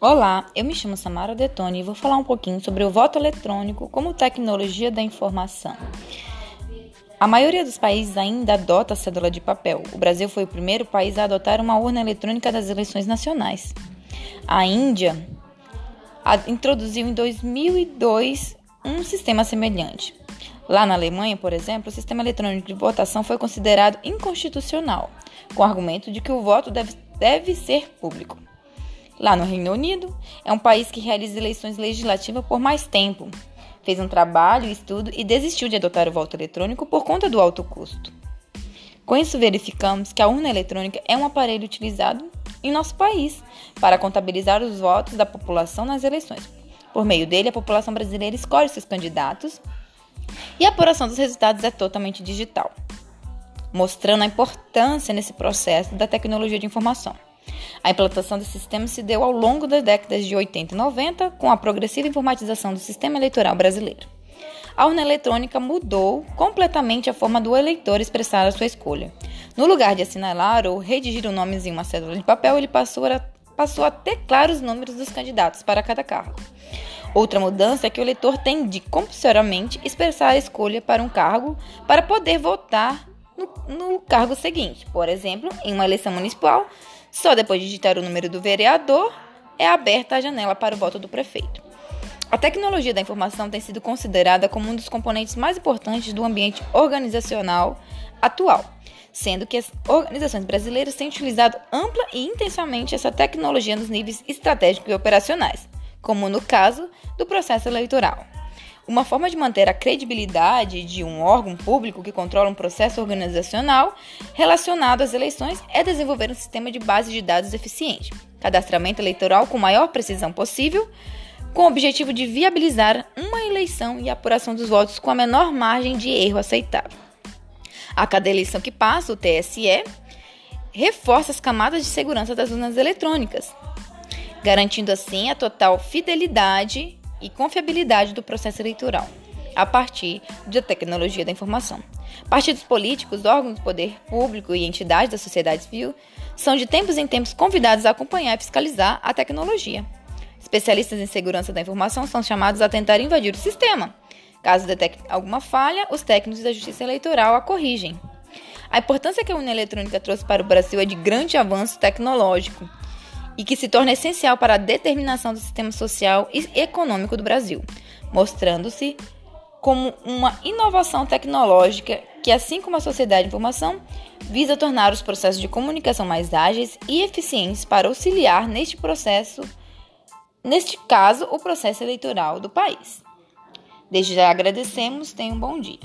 Olá, eu me chamo Samara Detoni e vou falar um pouquinho sobre o voto eletrônico como tecnologia da informação. A maioria dos países ainda adota a cédula de papel. O Brasil foi o primeiro país a adotar uma urna eletrônica das eleições nacionais. A Índia introduziu em 2002 um sistema semelhante. Lá na Alemanha, por exemplo, o sistema eletrônico de votação foi considerado inconstitucional, com o argumento de que o voto deve, deve ser público. Lá no Reino Unido, é um país que realiza eleições legislativas por mais tempo. Fez um trabalho, estudo e desistiu de adotar o voto eletrônico por conta do alto custo. Com isso, verificamos que a urna eletrônica é um aparelho utilizado em nosso país para contabilizar os votos da população nas eleições. Por meio dele, a população brasileira escolhe seus candidatos e a apuração dos resultados é totalmente digital, mostrando a importância nesse processo da tecnologia de informação. A implantação desse sistema se deu ao longo das décadas de 80 e 90, com a progressiva informatização do sistema eleitoral brasileiro. A urna eletrônica mudou completamente a forma do eleitor expressar a sua escolha. No lugar de assinalar ou redigir o nome em uma cédula de papel, ele passou a, passou a teclar os números dos candidatos para cada cargo. Outra mudança é que o eleitor tem de compulsoriamente expressar a escolha para um cargo para poder votar no, no cargo seguinte. Por exemplo, em uma eleição municipal, só depois de digitar o número do vereador é aberta a janela para o voto do prefeito. A tecnologia da informação tem sido considerada como um dos componentes mais importantes do ambiente organizacional atual, sendo que as organizações brasileiras têm utilizado ampla e intensamente essa tecnologia nos níveis estratégicos e operacionais, como no caso do processo eleitoral. Uma forma de manter a credibilidade de um órgão público que controla um processo organizacional relacionado às eleições é desenvolver um sistema de base de dados eficiente, cadastramento eleitoral com maior precisão possível, com o objetivo de viabilizar uma eleição e apuração dos votos com a menor margem de erro aceitável. A cada eleição que passa, o TSE reforça as camadas de segurança das urnas eletrônicas, garantindo assim a total fidelidade e confiabilidade do processo eleitoral, a partir da tecnologia da informação. Partidos políticos, órgãos do poder público e entidades da sociedade civil são de tempos em tempos convidados a acompanhar e fiscalizar a tecnologia. Especialistas em segurança da informação são chamados a tentar invadir o sistema. Caso detecte alguma falha, os técnicos da Justiça Eleitoral a corrigem. A importância que a União Eletrônica trouxe para o Brasil é de grande avanço tecnológico e que se torna essencial para a determinação do sistema social e econômico do Brasil, mostrando-se como uma inovação tecnológica que, assim como a sociedade de informação, visa tornar os processos de comunicação mais ágeis e eficientes para auxiliar neste processo, neste caso, o processo eleitoral do país. Desde já agradecemos, tenha um bom dia.